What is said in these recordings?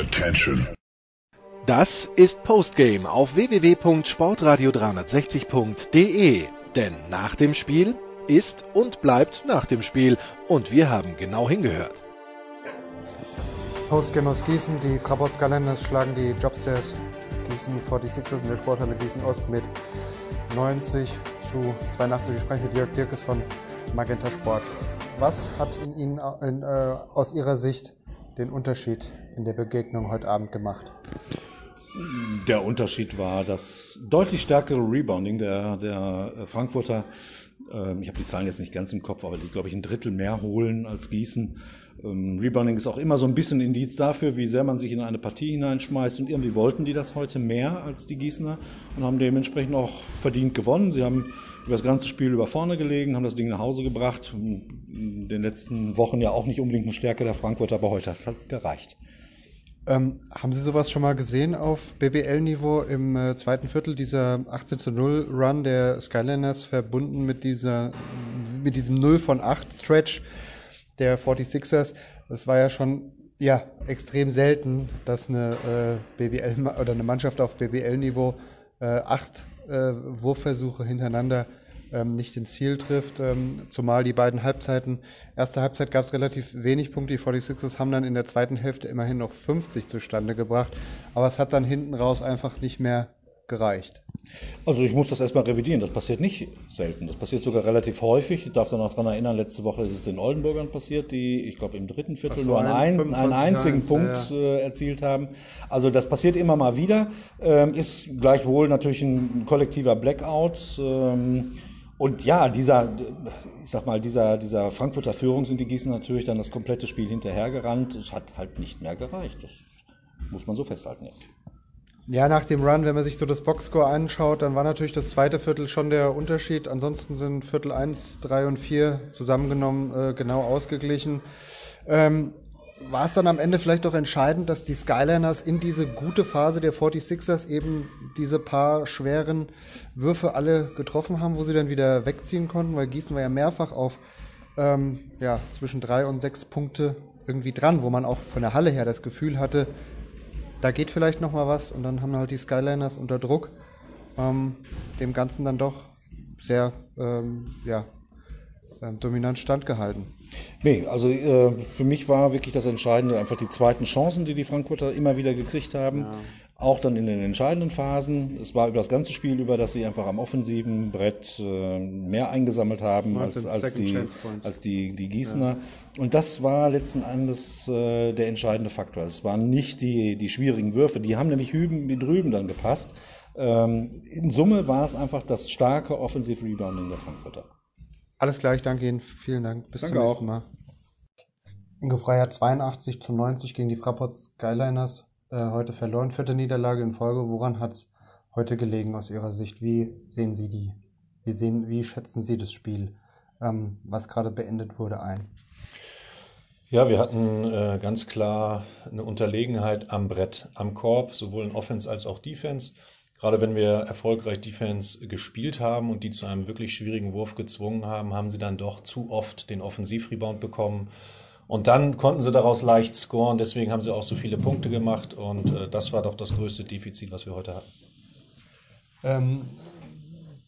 Attention. Das ist Postgame auf www.sportradio360.de. Denn nach dem Spiel ist und bleibt nach dem Spiel. Und wir haben genau hingehört. Postgame aus Gießen, die Fraport Skylanders schlagen die Jobstairs Gießen 46ers in der Sporthalle Gießen Ost mit 90 zu 82. Ich spreche mit Jörg Dirkes von Magenta Sport. Was hat in Ihnen in, äh, aus Ihrer Sicht den Unterschied in der Begegnung heute Abend gemacht? Der Unterschied war das deutlich stärkere Rebounding der, der Frankfurter. Ähm, ich habe die Zahlen jetzt nicht ganz im Kopf, aber die, glaube ich, ein Drittel mehr holen als Gießen. Ähm, Rebounding ist auch immer so ein bisschen Indiz dafür, wie sehr man sich in eine Partie hineinschmeißt. Und irgendwie wollten die das heute mehr als die Gießener und haben dementsprechend auch verdient gewonnen. Sie haben über das ganze Spiel über vorne gelegen, haben das Ding nach Hause gebracht. In den letzten Wochen ja auch nicht unbedingt eine Stärke der Frankfurter, aber heute hat es halt gereicht. Ähm, haben Sie sowas schon mal gesehen auf BBL-Niveau im äh, zweiten Viertel, dieser 18 zu 0 Run der Skylanders verbunden mit dieser, mit diesem 0 von 8 Stretch der 46ers? Das war ja schon, ja, extrem selten, dass eine äh, BBL oder eine Mannschaft auf BBL-Niveau äh, acht äh, Wurfversuche hintereinander ähm, nicht ins Ziel trifft, ähm, zumal die beiden Halbzeiten, erste Halbzeit gab es relativ wenig Punkte, die 46ers haben dann in der zweiten Hälfte immerhin noch 50 zustande gebracht, aber es hat dann hinten raus einfach nicht mehr gereicht. Also ich muss das erstmal revidieren. Das passiert nicht selten. Das passiert sogar relativ häufig. Ich darf da noch dran erinnern, letzte Woche ist es den Oldenburgern passiert, die, ich glaube, im dritten Viertel nur einen, einen einzigen 1, Punkt ja, ja. Äh, erzielt haben. Also das passiert immer mal wieder. Ähm, ist gleichwohl natürlich ein kollektiver Blackout. Ähm, und ja, dieser, ich sag mal, dieser, dieser Frankfurter Führung sind die Gießen natürlich dann das komplette Spiel hinterhergerannt. Es hat halt nicht mehr gereicht. Das muss man so festhalten. Ja. Ja, nach dem Run, wenn man sich so das Boxscore anschaut, dann war natürlich das zweite Viertel schon der Unterschied. Ansonsten sind Viertel 1, 3 und 4 zusammengenommen äh, genau ausgeglichen. Ähm, war es dann am Ende vielleicht auch entscheidend, dass die Skyliners in diese gute Phase der 46ers eben diese paar schweren Würfe alle getroffen haben, wo sie dann wieder wegziehen konnten, weil Gießen war ja mehrfach auf ähm, ja, zwischen drei und sechs Punkte irgendwie dran, wo man auch von der Halle her das Gefühl hatte, da geht vielleicht noch mal was und dann haben halt die Skyliners unter Druck ähm, dem Ganzen dann doch sehr ähm, ja, ähm, dominant standgehalten. Nee, also äh, für mich war wirklich das Entscheidende einfach die zweiten Chancen, die die Frankfurter immer wieder gekriegt haben. Ja. Auch dann in den entscheidenden Phasen. Es war über das ganze Spiel über, dass sie einfach am offensiven Brett äh, mehr eingesammelt haben als, als, die, als die, die Gießener. Ja. Und das war letzten Endes äh, der entscheidende Faktor. Es waren nicht die, die schwierigen Würfe. Die haben nämlich hüben wie drüben dann gepasst. Ähm, in Summe war es einfach das starke Offensive Rebounding der Frankfurter. Alles klar, ich danke Ihnen. Vielen Dank. Bis danke zum nächsten Mal. Ingo Freier 82 zu 90 gegen die Fraport Skyliners. Äh, heute verloren. Vierte Niederlage in Folge. Woran hat es heute gelegen aus Ihrer Sicht? Wie sehen Sie die? Wie, sehen, wie schätzen Sie das Spiel, ähm, was gerade beendet wurde, ein? Ja, wir hatten äh, ganz klar eine Unterlegenheit am Brett, am Korb, sowohl in Offense als auch Defense. Gerade wenn wir erfolgreich Defense gespielt haben und die zu einem wirklich schwierigen Wurf gezwungen haben, haben sie dann doch zu oft den Offensivrebound bekommen. Und dann konnten sie daraus leicht scoren. Deswegen haben sie auch so viele Punkte gemacht. Und äh, das war doch das größte Defizit, was wir heute hatten. Ähm,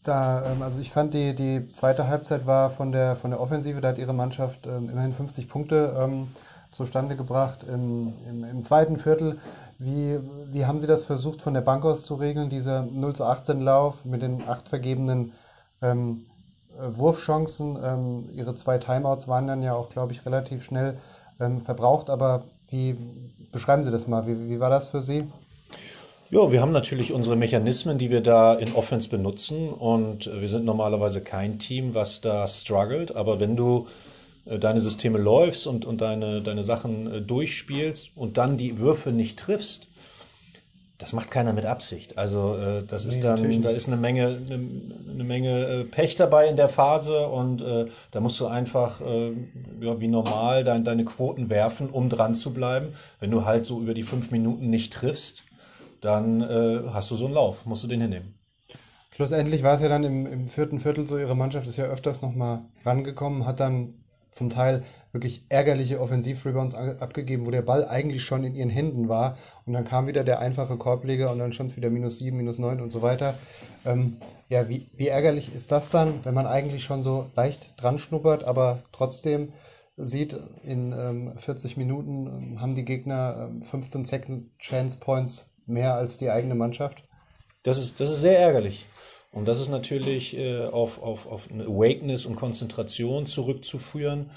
da, ähm, also ich fand die, die zweite Halbzeit war von der, von der Offensive, da hat ihre Mannschaft ähm, immerhin 50 Punkte ähm, zustande gebracht. Im, im, Im, zweiten Viertel, wie, wie haben Sie das versucht von der Bank aus zu regeln, dieser 0 zu 18 Lauf mit den acht vergebenen ähm, äh, Wurfchancen? Ähm, ihre zwei Timeouts waren dann ja auch, glaube ich, relativ schnell ähm, verbraucht, aber wie beschreiben Sie das mal? Wie, wie war das für Sie? Ja, wir haben natürlich unsere Mechanismen, die wir da in Offense benutzen und wir sind normalerweise kein Team, was da struggelt, aber wenn du äh, deine Systeme läufst und, und deine, deine Sachen äh, durchspielst und dann die Würfe nicht triffst, das macht keiner mit Absicht. Also äh, das nee, ist dann, da ist eine Menge, eine, eine Menge äh, Pech dabei in der Phase und äh, da musst du einfach äh, ja, wie normal dein, deine Quoten werfen, um dran zu bleiben. Wenn du halt so über die fünf Minuten nicht triffst, dann äh, hast du so einen Lauf, musst du den hinnehmen. Schlussendlich war es ja dann im, im vierten Viertel so, ihre Mannschaft ist ja öfters nochmal rangekommen, hat dann zum Teil wirklich ärgerliche Offensiv-Rebounds abgegeben, wo der Ball eigentlich schon in ihren Händen war. Und dann kam wieder der einfache Korbleger und dann schon wieder minus sieben, minus neun und so weiter. Ähm, ja, wie, wie ärgerlich ist das dann, wenn man eigentlich schon so leicht dran schnuppert, aber trotzdem sieht, in ähm, 40 Minuten ähm, haben die Gegner ähm, 15 Second Chance Points mehr als die eigene Mannschaft? Das ist, das ist sehr ärgerlich. Und das ist natürlich äh, auf, auf, auf eine Awakeness und Konzentration zurückzuführen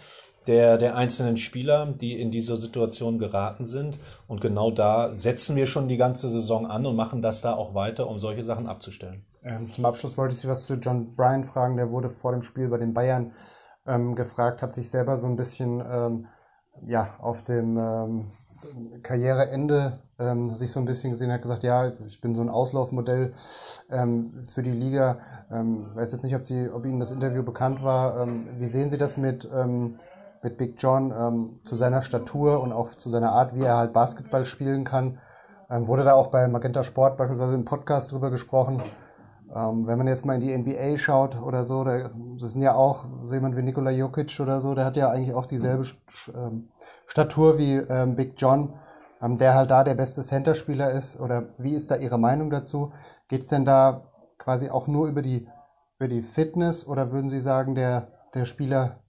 der, der einzelnen Spieler, die in diese Situation geraten sind. Und genau da setzen wir schon die ganze Saison an und machen das da auch weiter, um solche Sachen abzustellen. Ähm, zum Abschluss wollte ich Sie was zu John Bryan fragen. Der wurde vor dem Spiel bei den Bayern ähm, gefragt, hat sich selber so ein bisschen ähm, ja, auf dem ähm, Karriereende ähm, sich so ein bisschen gesehen, hat gesagt, ja, ich bin so ein Auslaufmodell ähm, für die Liga. Ähm, weiß jetzt nicht, ob, Sie, ob Ihnen das Interview bekannt war. Ähm, wie sehen Sie das mit, ähm, mit Big John ähm, zu seiner Statur und auch zu seiner Art, wie er halt Basketball spielen kann? Ähm, wurde da auch bei Magenta Sport beispielsweise im Podcast drüber gesprochen. Ähm, wenn man jetzt mal in die NBA schaut oder so, da, das sind ja auch so jemand wie Nikola Jokic oder so, der hat ja eigentlich auch dieselbe ähm, Statur wie ähm, Big John, ähm, der halt da der beste Center-Spieler ist. Oder wie ist da Ihre Meinung dazu? Geht es denn da quasi auch nur über die, über die Fitness oder würden Sie sagen, der, der Spieler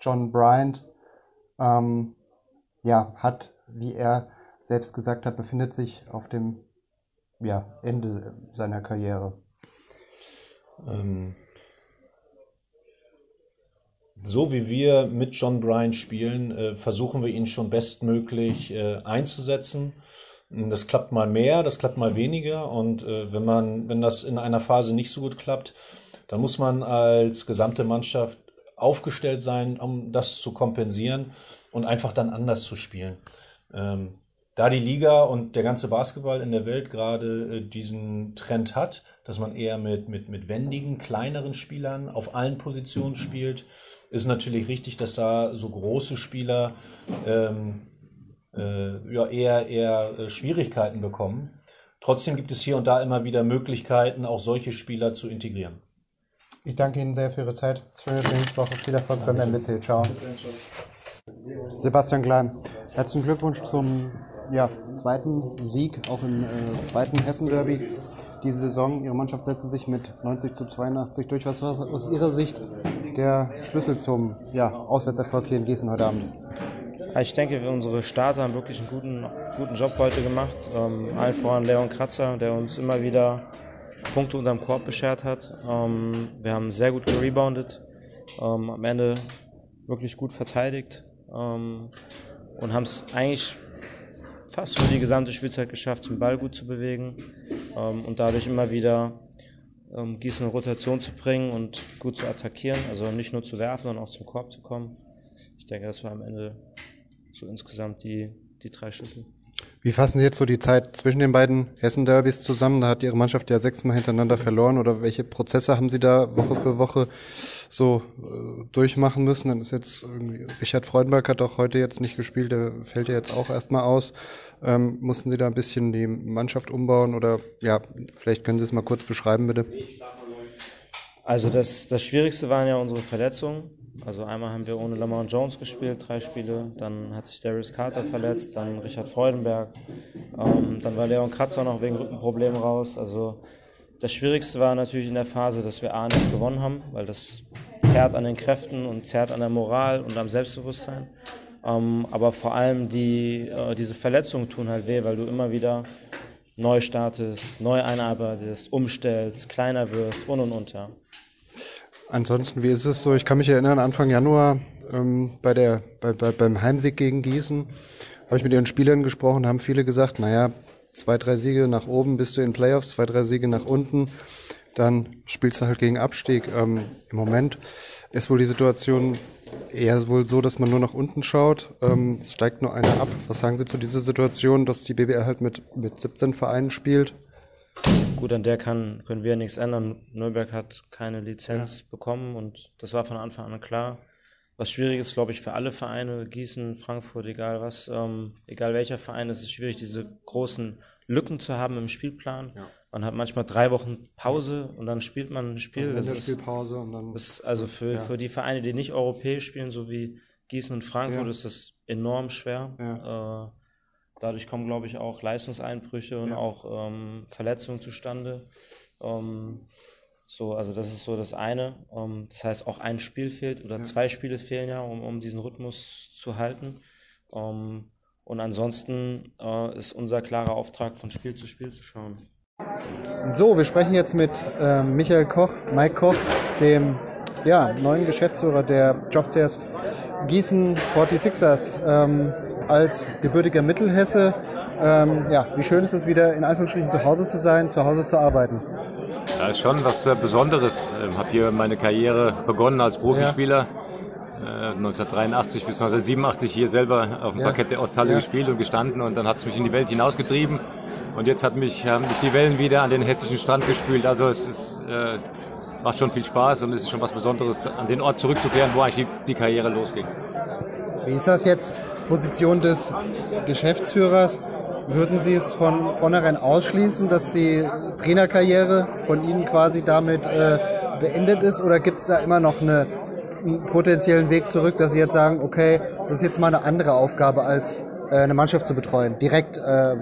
John Bryant ähm, ja, hat, wie er selbst gesagt hat, befindet sich auf dem ja, Ende seiner Karriere? Ähm, so wie wir mit John Bryan spielen, äh, versuchen wir ihn schon bestmöglich äh, einzusetzen. Das klappt mal mehr, das klappt mal weniger. Und äh, wenn man, wenn das in einer Phase nicht so gut klappt, dann muss man als gesamte Mannschaft aufgestellt sein, um das zu kompensieren und einfach dann anders zu spielen. Ähm, da die Liga und der ganze Basketball in der Welt gerade äh, diesen Trend hat, dass man eher mit, mit, mit wendigen, kleineren Spielern auf allen Positionen spielt, ist natürlich richtig, dass da so große Spieler ähm, äh, ja, eher, eher äh, Schwierigkeiten bekommen. Trotzdem gibt es hier und da immer wieder Möglichkeiten, auch solche Spieler zu integrieren. Ich danke Ihnen sehr für Ihre Zeit. Schöne Trainingswoche. Viel Erfolg beim MWC. Ciao. Sebastian Klein, herzlichen Glückwunsch zum ja, zweiten Sieg, auch im äh, zweiten Hessen-Derby diese Saison. Ihre Mannschaft setzte sich mit 90 zu 82 durch. Was war aus Ihrer Sicht der Schlüssel zum ja, Auswärtserfolg hier in Gießen heute Abend? Ich denke, unsere Starter haben wirklich einen guten, guten Job heute gemacht. Ähm, allen voran Leon Kratzer, der uns immer wieder Punkte unterm Korb beschert hat. Ähm, wir haben sehr gut gereboundet, ähm, am Ende wirklich gut verteidigt ähm, und haben es eigentlich fast für die gesamte Spielzeit geschafft, den Ball gut zu bewegen ähm, und dadurch immer wieder ähm, Gießen in Rotation zu bringen und gut zu attackieren. Also nicht nur zu werfen, sondern auch zum Korb zu kommen. Ich denke, das war am Ende so insgesamt die, die drei Schlüssel. Wie fassen Sie jetzt so die Zeit zwischen den beiden Hessen-Derbys zusammen? Da hat Ihre Mannschaft ja sechsmal hintereinander verloren. Oder welche Prozesse haben Sie da Woche für Woche so äh, durchmachen müssen? Dann ist jetzt irgendwie, Richard Freudenberg hat auch heute jetzt nicht gespielt, der fällt ja jetzt auch erstmal aus. Ähm, mussten Sie da ein bisschen die Mannschaft umbauen oder ja, vielleicht können Sie es mal kurz beschreiben, bitte. Also das, das Schwierigste waren ja unsere Verletzungen. Also einmal haben wir ohne Lamar Jones gespielt, drei Spiele. Dann hat sich Darius Carter verletzt, dann Richard Freudenberg. Ähm, dann war Leon Kratzer noch wegen Rückenproblemen raus. Also das Schwierigste war natürlich in der Phase, dass wir A nicht gewonnen haben, weil das zerrt an den Kräften und zerrt an der Moral und am Selbstbewusstsein. Ähm, aber vor allem die, äh, diese Verletzungen tun halt weh, weil du immer wieder neu startest, neu einarbeitest, umstellst, kleiner wirst und und und. Ja. Ansonsten, wie ist es so? Ich kann mich erinnern, Anfang Januar ähm, bei der, bei, bei, beim Heimsieg gegen Gießen habe ich mit ihren Spielern gesprochen, haben viele gesagt, naja, zwei, drei Siege nach oben bist du in Playoffs, zwei, drei Siege nach unten, dann spielst du halt gegen Abstieg. Ähm, Im Moment ist wohl die Situation eher wohl so, dass man nur nach unten schaut. Ähm, es steigt nur einer ab. Was sagen Sie zu dieser Situation, dass die BBR halt mit, mit 17 Vereinen spielt? Gut, an der kann, können wir nichts ändern. Nürnberg hat keine Lizenz ja. bekommen und das war von Anfang an klar. Was schwierig ist, glaube ich, für alle Vereine, Gießen, Frankfurt, egal was, ähm, egal welcher Verein, ist es schwierig, diese großen Lücken zu haben im Spielplan. Ja. Man hat manchmal drei Wochen Pause und dann spielt man ein Spiel. Das ist, und dann ist also für, ja. für die Vereine, die nicht europäisch spielen, so wie Gießen und Frankfurt ist das enorm schwer. Äh, dadurch kommen, glaube ich, auch Leistungseinbrüche und Ja. auch ähm, Verletzungen zustande. Ähm, so, also das ist so das eine. Ähm, das heißt, auch ein Spiel fehlt oder zwei Spiele fehlen ja, um, um diesen Rhythmus zu halten. Ähm, und ansonsten äh, ist unser klarer Auftrag, von Spiel zu Spiel zu schauen. So, wir sprechen jetzt mit ähm, Michael Koch, Mike Koch, dem ja, neuen Geschäftsführer der Jobstairs Gießen 46ers. Ähm, als gebürtiger Mittelhesse, ähm, ja, wie schön ist es wieder in Anführungsstrichen zu Hause zu sein, zu Hause zu arbeiten. Ja, ist schon was äh, Besonderes. Ähm, habe hier meine Karriere begonnen als Profispieler. Äh, 1983 bis 1987 hier selber auf dem Ja. Parkett der Osthalle Ja. gespielt und gestanden und dann hat es mich in die Welt hinausgetrieben. Und jetzt hat mich, haben mich die Wellen wieder an den hessischen Strand gespült. Also es ist, äh, macht schon viel Spaß und es ist schon was Besonderes, an den Ort zurückzukehren, wo eigentlich die, die Karriere losging. Wie ist das jetzt? Position des Geschäftsführers. Würden Sie es von vornherein ausschließen, dass die Trainerkarriere von Ihnen quasi damit äh, beendet ist? Oder gibt es da immer noch eine, einen potenziellen Weg zurück, dass Sie jetzt sagen, okay, das ist jetzt mal eine andere Aufgabe, als äh, eine Mannschaft zu betreuen? Direkt, äh,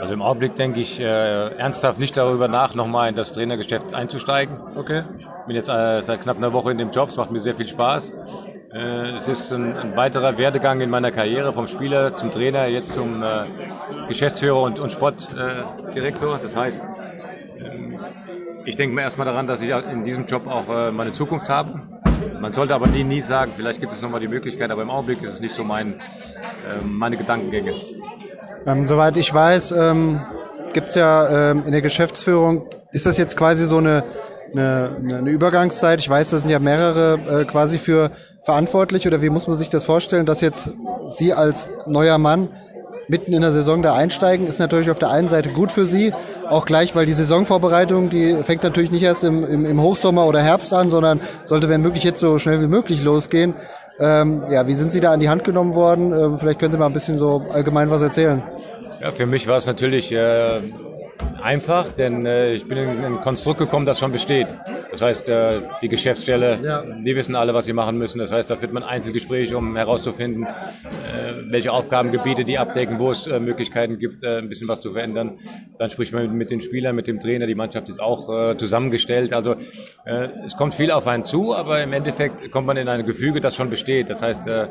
Also im Augenblick denke ich äh, ernsthaft nicht darüber nach, nochmal in das Trainergeschäft einzusteigen. okay. bin jetzt äh, seit knapp einer Woche in dem Job, es macht mir sehr viel Spaß. Äh, es ist ein, ein weiterer Werdegang in meiner Karriere vom Spieler zum Trainer, jetzt zum äh, Geschäftsführer und, und Sportdirektor. Äh, das heißt, ähm, ich denke mir erstmal daran, dass ich in diesem Job auch äh, meine Zukunft habe. Man sollte aber nie, nie sagen, vielleicht gibt es nochmal die Möglichkeit, aber im Augenblick ist es nicht so mein, äh, meine Gedankengänge. Ähm, soweit ich weiß, ähm, gibt es ja ähm, in der Geschäftsführung, ist das jetzt quasi so eine, eine, eine Übergangszeit? Ich weiß, das sind ja mehrere äh, quasi für verantwortlich oder wie muss man sich das vorstellen, dass jetzt Sie als neuer Mann mitten in der Saison da einsteigen, ist natürlich auf der einen Seite gut für Sie, auch gleich, weil die Saisonvorbereitung, die fängt natürlich nicht erst im, im, im Hochsommer oder Herbst an, sondern sollte, wenn möglich, jetzt so schnell wie möglich losgehen. Ähm, ja, wie sind Sie da an die Hand genommen worden? Ähm, vielleicht können Sie mal ein bisschen so allgemein was erzählen. Ja, für mich war es natürlich äh, einfach, denn äh, ich bin in ein Konstrukt gekommen, das schon besteht. Das heißt, äh, die Geschäftsstelle, Ja. die wissen alle, was sie machen müssen. Das heißt, da führt man Einzelgespräche, um herauszufinden, äh, welche Aufgabengebiete die abdecken, wo es äh, Möglichkeiten gibt, äh, ein bisschen was zu verändern. Dann spricht man mit, mit den Spielern, mit dem Trainer. Die Mannschaft ist auch äh, zusammengestellt. Also äh, es kommt viel auf einen zu, aber im Endeffekt kommt man in ein Gefüge, das schon besteht. Das heißt, äh,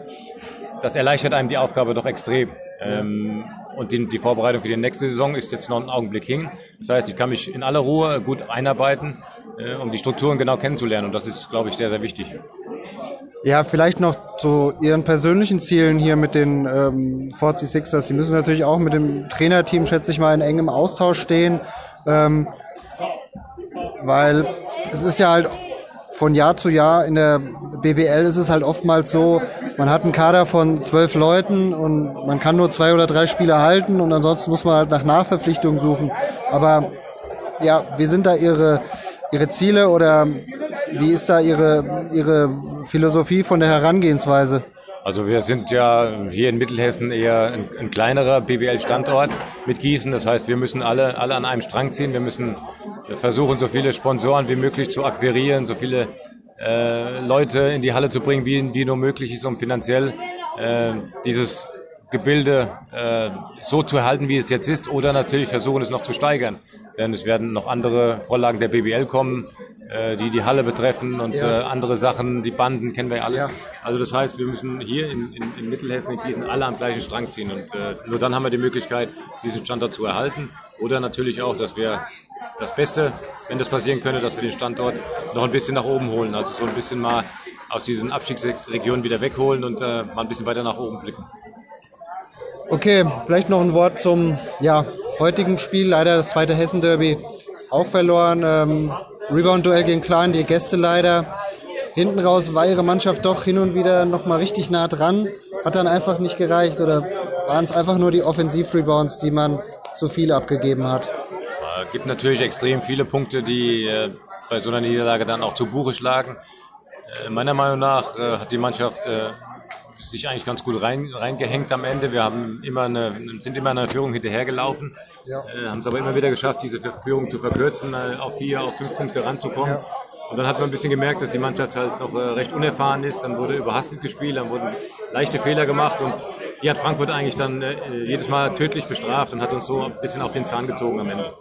das erleichtert einem die Aufgabe doch extrem. Ähm, und die, die Vorbereitung für die nächste Saison ist jetzt noch einen Augenblick hin. Das heißt, ich kann mich in aller Ruhe gut einarbeiten, äh, um die Strukturen genau kennenzulernen. Und das ist, glaube ich, sehr, sehr wichtig. Ja, vielleicht noch zu Ihren persönlichen Zielen hier mit den ähm, 46ers. Sie müssen natürlich auch mit dem Trainerteam, schätze ich mal, in engem Austausch stehen, ähm, weil es ist ja halt von Jahr zu Jahr in der BBL ist es halt oftmals so, man hat einen Kader von zwölf Leuten und man kann nur zwei oder drei Spieler halten und ansonsten muss man halt nach Nachverpflichtungen suchen. Aber ja, wie sind da Ihre, Ihre Ziele oder wie ist da Ihre, Ihre Philosophie von der Herangehensweise? Also wir sind ja hier in Mittelhessen eher ein, ein kleinerer BBL-Standort mit Gießen. Das heißt, wir müssen alle, alle an einem Strang ziehen. Wir müssen versuchen, so viele Sponsoren wie möglich zu akquirieren, so viele äh, Leute in die Halle zu bringen, wie, wie nur möglich ist, um finanziell äh, dieses Gebilde äh, so zu erhalten, wie es jetzt ist, oder natürlich versuchen, es noch zu steigern. Denn es werden noch andere Vorlagen der BBL kommen, äh, die die Halle betreffen und Ja. äh, andere Sachen, die Banden kennen wir ja alles. Ja. Also das heißt, wir müssen hier in, in, in Mittelhessen, in Gießen, alle am gleichen Strang ziehen. Und äh, nur dann haben wir die Möglichkeit, diesen Standort zu erhalten. Oder natürlich auch, dass wir das Beste, wenn das passieren könnte, dass wir den Standort noch ein bisschen nach oben holen. Also so ein bisschen mal aus diesen Abstiegsregionen wieder wegholen und äh, mal ein bisschen weiter nach oben blicken. Okay, vielleicht noch ein Wort zum ja, heutigen Spiel. Leider das zweite Hessen-Derby auch verloren. Ähm, Rebound-Duell gegen Klein, die Gäste leider. Hinten raus war ihre Mannschaft doch hin und wieder nochmal richtig nah dran. Hat dann einfach nicht gereicht oder waren es einfach nur die Offensiv-Rebounds, die man zu viel abgegeben hat? Es gibt natürlich extrem viele Punkte, die äh, bei so einer Niederlage dann auch zu Buche schlagen. Äh, meiner Meinung nach äh, hat die Mannschaft äh, sich eigentlich ganz gut rein, reingehängt am Ende. Wir haben immer eine, sind immer einer Führung hinterhergelaufen, Ja. äh, haben es aber immer wieder geschafft, diese Führung zu verkürzen, äh, auf vier, auf fünf Punkte ranzukommen. Und dann hat man ein bisschen gemerkt, dass die Mannschaft halt noch recht unerfahren ist. Dann wurde überhastet gespielt, dann wurden leichte Fehler gemacht und die hat Frankfurt eigentlich dann jedes Mal tödlich bestraft und hat uns so ein bisschen auf den Zahn gezogen am Ende.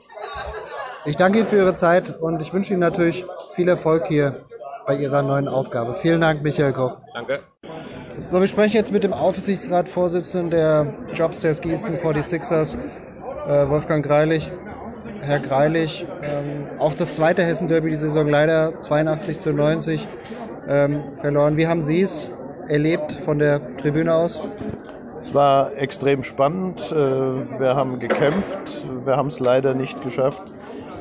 Ich danke Ihnen für Ihre Zeit und ich wünsche Ihnen natürlich viel Erfolg hier bei Ihrer neuen Aufgabe. Vielen Dank, Michael Koch. Danke. So, wir sprechen jetzt mit dem Aufsichtsratsvorsitzenden der Jobstairs Gießen 46ers, äh, Wolfgang Greilich. Herr Greilich, ähm, auch das zweite Hessen-Derby die Saison leider 82 zu 90 ähm, verloren. Wie haben Sie es erlebt von der Tribüne aus? Es war extrem spannend. Äh, wir haben gekämpft. Wir haben es leider nicht geschafft,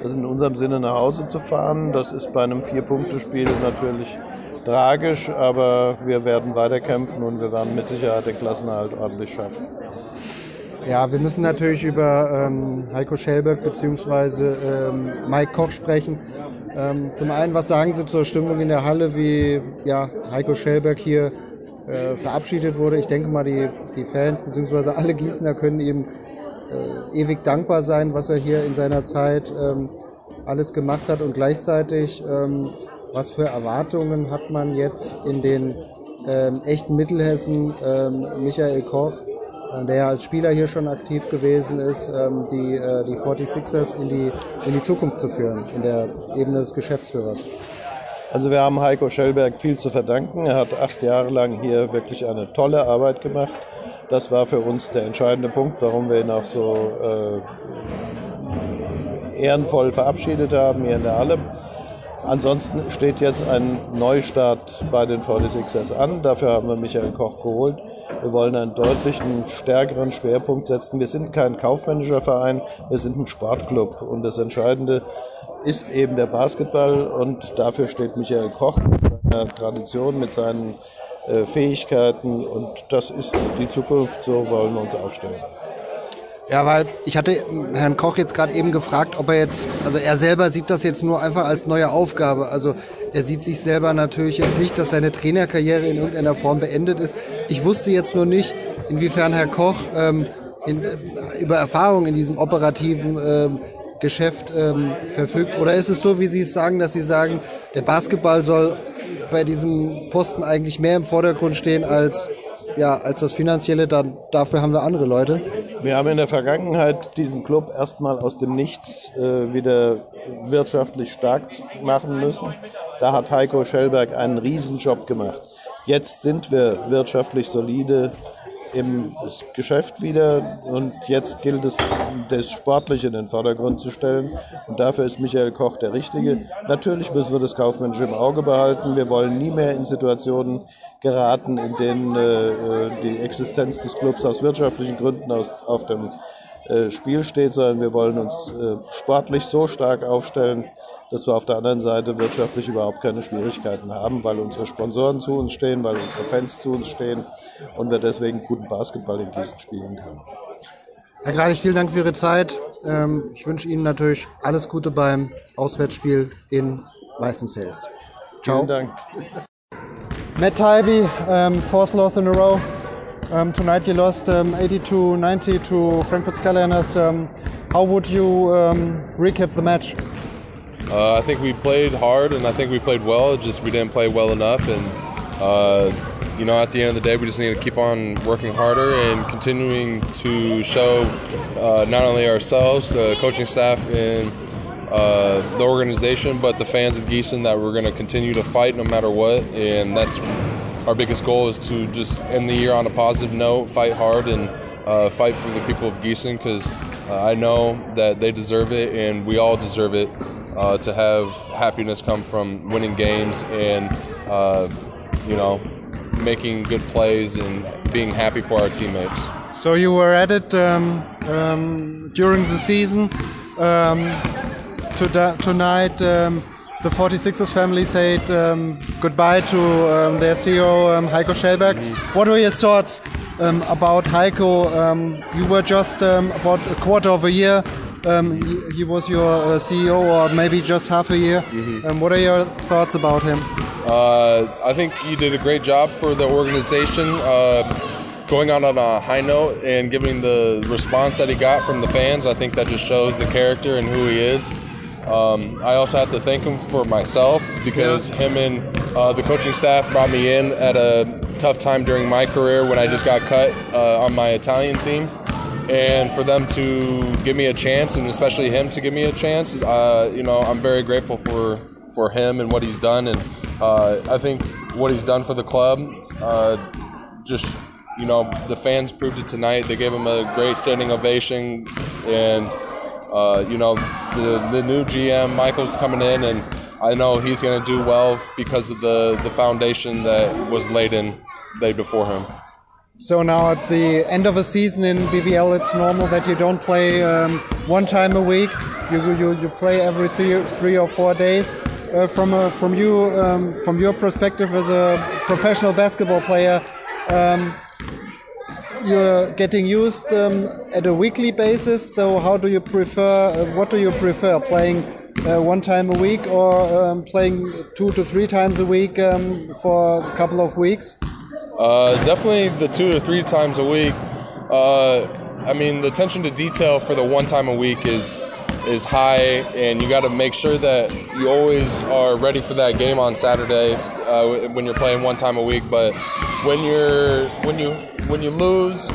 es in unserem Sinne nach Hause zu fahren. Das ist bei einem Vier-Punkte-Spiel natürlich tragisch, aber wir werden weiterkämpfen und wir werden mit Sicherheit den Klassenerhalt ordentlich schaffen. Ja, wir müssen natürlich über ähm, Heiko Schellberg bzw. Ähm, Mike Koch sprechen. Ähm, zum einen, was sagen Sie zur Stimmung in der Halle, wie ja, Heiko Schellberg hier äh, verabschiedet wurde? Ich denke mal, die, die Fans bzw. alle Gießener können ihm äh, ewig dankbar sein, was er hier in seiner Zeit ähm, alles gemacht hat und gleichzeitig, ähm, was für Erwartungen hat man jetzt in den ähm, echten Mittelhessen, ähm, Michael Koch, äh, der ja als Spieler hier schon aktiv gewesen ist, ähm, die, äh, die 46ers in die, in die Zukunft zu führen, in der Ebene des Geschäftsführers. Also wir haben Heiko Schellberg viel zu verdanken. Er hat acht Jahre lang hier wirklich eine tolle Arbeit gemacht. Das war für uns der entscheidende Punkt, warum wir ihn auch so äh, ehrenvoll verabschiedet haben hier in der Halle. Ansonsten steht jetzt ein Neustart bei den 46ers an. Dafür haben wir Michael Koch geholt. Wir wollen einen deutlichen, stärkeren Schwerpunkt setzen. Wir sind kein kaufmännischer Verein, wir sind ein Sportclub. Und das Entscheidende ist eben der Basketball. Und dafür steht Michael Koch mit seiner Tradition, mit seinen Fähigkeiten. Und das ist die Zukunft. So wollen wir uns aufstellen. Ja, weil ich hatte Herrn Koch jetzt gerade eben gefragt, ob er jetzt, also er selber sieht das jetzt nur einfach als neue Aufgabe. Also er sieht sich selber natürlich jetzt nicht, dass seine Trainerkarriere in irgendeiner Form beendet ist. Ich wusste jetzt nur nicht, inwiefern Herr Koch ähm, in, äh, über Erfahrung in diesem operativen ähm, Geschäft ähm, verfügt. Oder ist es so, wie Sie es sagen, dass Sie sagen, der Basketball soll bei diesem Posten eigentlich mehr im Vordergrund stehen als ja, als das Finanzielle, dann, dafür haben wir andere Leute. Wir haben in der Vergangenheit diesen Club erstmal aus dem Nichts äh, wieder wirtschaftlich stark machen müssen. Da hat Heiko Schellberg einen Riesenjob gemacht. Jetzt sind wir wirtschaftlich solide im Geschäft wieder und jetzt gilt es, das Sportliche in den Vordergrund zu stellen und dafür ist Michael Koch der Richtige. Natürlich müssen wir das Kaufmännische im Auge behalten. Wir wollen nie mehr in Situationen geraten, in denen äh, die Existenz des Clubs aus wirtschaftlichen Gründen aus, auf dem äh, Spiel steht, sondern wir wollen uns äh, sportlich so stark aufstellen, dass wir auf der anderen Seite wirtschaftlich überhaupt keine Schwierigkeiten haben, weil unsere Sponsoren zu uns stehen, weil unsere Fans zu uns stehen und wir deswegen guten Basketball in Gießen spielen können. Herr Greilich, vielen Dank für Ihre Zeit. Ähm, ich wünsche Ihnen natürlich alles Gute beim Auswärtsspiel in Weißensfels. Ciao. Vielen Dank. Matt Tybee, um, fourth loss in a row. Um, tonight you lost um, 82-90 to Frankfurt Skyliners. How would you recap the match? Uh, I think we played hard and I think we played well. Just we didn't play well enough, and uh, you know, at the end of the day, we just need to keep on working harder and continuing to show uh, not only ourselves, the coaching staff, and uh, the organization, but the fans of Gießen that we're going to continue to fight no matter what, and that's our biggest goal is to just end the year on a positive note, fight hard, and uh, fight for the people of Gießen because uh, I know that they deserve it and we all deserve it uh, to have happiness come from winning games and uh, you know making good plays and being happy for our teammates. So you were at it um, um, during the season. Um, to tonight, um, the 46ers family said um, goodbye to um, their CEO Heiko Schellberg. Mm -hmm. What were your thoughts about Heiko? you were just about a quarter of a year um, he, he, was your uh, CEO, or maybe just half a year. Mm-hmm. Um, what are your thoughts about him? Uh, I think he did a great job for the organization, uh, going out on a high note and giving the response that he got from the fans. I think that just shows the character and who he is. Um, I also have to thank him for myself because him and uh, the coaching staff brought me in at a tough time during my career when I just got cut uh, on my Italian team. And for them to give me a chance, and especially him to give me a chance, uh, you know, I'm very grateful for for him and what he's done. And uh, I think what he's done for the club, uh, just you know, the fans proved it tonight. They gave him a great standing ovation, and uh, you know, the the new GM Michael's coming in, and I know he's going to do well because of the the foundation that was laid in day before him. So now at the end of a season in BBL, it's normal that you don't play um, one time a week. You, you, you play every three, three or four days. Uh, from a, from you um, from your perspective as a professional basketball player, um, you're getting used um, at a weekly basis. So how do you prefer? Uh, what do you prefer? Playing uh, one time a week or um, playing two to three times a week um, for a couple of weeks? Uh, definitely the two to three times a week. Uh, I mean, the attention to detail for the one time a week is is high, and you got to make sure that you always are ready for that game on Saturday uh, when you're playing one time a week. But when you're when you when you lose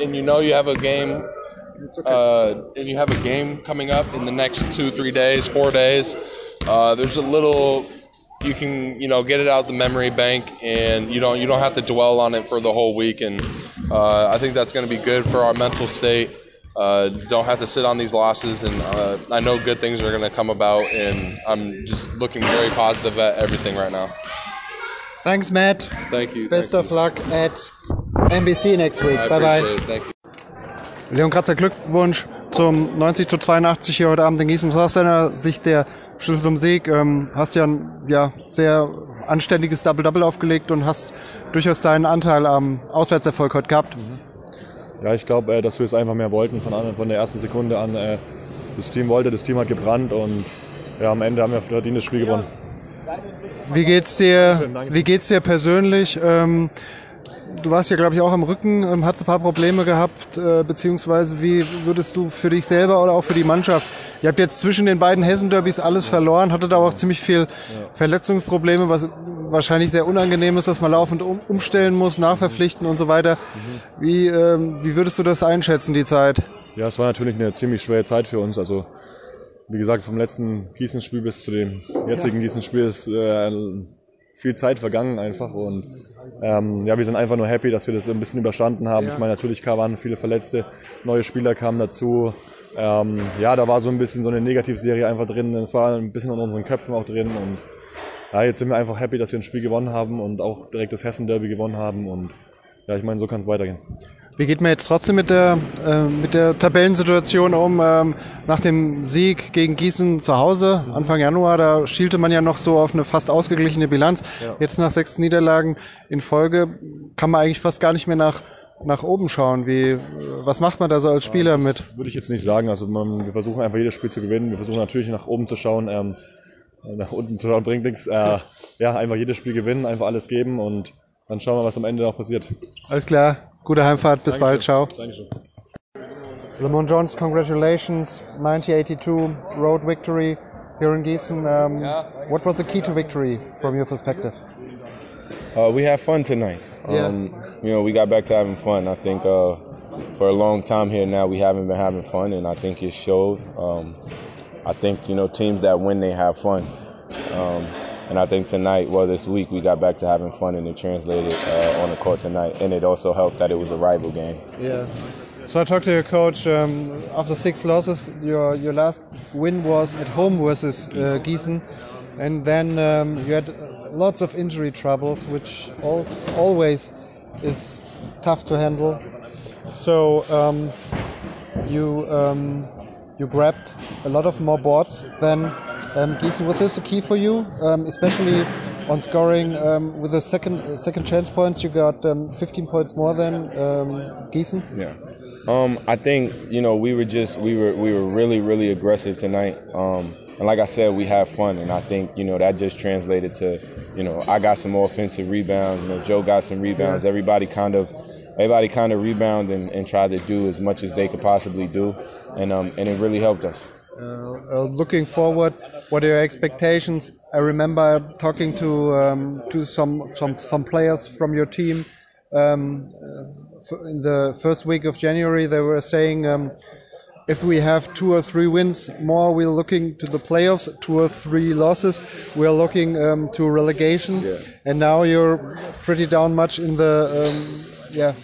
and you know you have a game uh, and you have a game coming up in the next two, three days, four days, uh, there's a little you can you know get it out the memory bank and you don't you don't have to dwell on it for the whole week and uh, I think that's going to be good for our mental state. Uh, don't have to sit on these losses and uh, I know good things are going to come about and I'm just looking very positive at everything right now. Thanks, Matt. Thank you. Best Thank of luck at NBC next week. I Bye bye. it. Thank you. Leon Kratzer, Glückwunsch zum 90 zu 82 hier heute Abend in Gießen. Was war aus deiner Sicht der Schlüssel zum Sieg? Ähm, hast ja ein ja, sehr anständiges Double-Double aufgelegt und hast durchaus deinen Anteil am Auswärtserfolg heute gehabt. Ja, ich glaube, äh, dass wir es einfach mehr wollten von, an, von der ersten Sekunde an. Äh, das Team wollte, das Team hat gebrannt und ja, am Ende haben wir verdient das Spiel gewonnen. Wie geht's dir, wie geht's dir persönlich? Ähm, du warst ja, glaube ich, auch am Rücken, ähm, hast ein paar Probleme gehabt, äh, beziehungsweise wie würdest du für dich selber oder auch für die Mannschaft? Ihr habt jetzt zwischen den beiden Hessen-Derbys alles verloren, hattet aber auch ziemlich viel Verletzungsprobleme, was wahrscheinlich sehr unangenehm ist, dass man laufend um, umstellen muss, nachverpflichten und so weiter. Wie, ähm, wie würdest du das einschätzen, die Zeit? Ja, es war natürlich eine ziemlich schwere Zeit für uns. Also wie gesagt, vom letzten Gießenspiel bis zu dem jetzigen Gießenspiel ist äh, viel Zeit vergangen einfach und ähm, ja, wir sind einfach nur happy, dass wir das ein bisschen überstanden haben. Ich meine, natürlich waren viele Verletzte, neue Spieler kamen dazu. Ähm, ja, da war so ein bisschen so eine Negativserie einfach drin. Es war ein bisschen in unseren Köpfen auch drin und ja, jetzt sind wir einfach happy, dass wir ein Spiel gewonnen haben und auch direkt das Hessen Derby gewonnen haben und ja, ich meine, so kann es weitergehen. Wie geht man jetzt trotzdem mit der, äh, mit der Tabellensituation um? Ähm, nach dem Sieg gegen Gießen zu Hause, Anfang Januar, da schielte man ja noch so auf eine fast ausgeglichene Bilanz. Jetzt nach sechs Niederlagen in Folge kann man eigentlich fast gar nicht mehr nach, nach oben schauen. Wie, was macht man da so als Spieler mit? Würde ich jetzt nicht sagen. Also man, wir versuchen einfach jedes Spiel zu gewinnen. Wir versuchen natürlich nach oben zu schauen. Ähm, nach unten zu schauen bringt nichts. Äh, ja, einfach jedes Spiel gewinnen, einfach alles geben und dann schauen wir, was am Ende noch passiert. Alles klar, gute Heimfahrt, bis bald, ciao. Dankeschön. Lamont Jones, congratulations, 1982 road victory here in Gießen. Um, What was the key to victory from your perspective? Uh, we had fun tonight. Yeah. Um, you know, we got back to having fun. I think uh, for a long time here now, we haven't been having fun, and I think it showed. Um, I think you know teams that win, they have fun, um, and I think tonight, well, this week, we got back to having fun, and it translated uh, on the court tonight. And it also helped that it was a rival game. Yeah. So I talked to your coach um, after six losses. Your your last win was at home versus uh, Gießen, and then um, you had lots of injury troubles, which al always is tough to handle. So um, you um, you grabbed a lot of more boards than um, Gießen. Was this the key for you, um, especially on scoring um, with the second uh, second chance points? You got um, 15 points more than um, Gießen. Yeah. Um, I think you know we were just we were we were really really aggressive tonight. Um, and like I said, we had fun, and I think you know that just translated to you know I got some more offensive rebounds. You know Joe got some rebounds. Everybody kind of everybody kind of rebounded and, and tried to do as much as they could possibly do, and um, and it really helped us. Uh, looking forward, what are your expectations? I remember talking to um, to some some some players from your team um, uh, in the first week of January. They were saying. Um, if we have two or three wins more, we're looking to the playoffs. Two or three losses, we're looking um, to relegation. Yeah. And now you're pretty down much in the um, yeah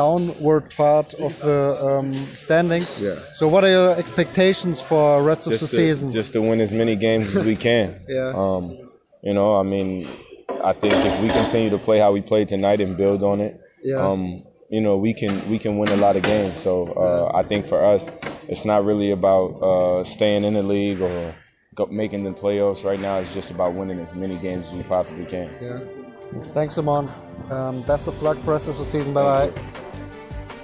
downward part of the um, standings. Yeah. So, what are your expectations for rest just of the to, season? Just to win as many games as we can. yeah. Um, you know, I mean, I think if we continue to play how we played tonight and build on it, Yeah. um, you know, we can we can win a lot of games. So uh, I think for us, it's not really about uh, staying in the league or making the playoffs. Right now, it's just about winning as many games as we possibly can. Yeah. Thanks, Simon. Um, best of luck for rest of the season. Bye bye.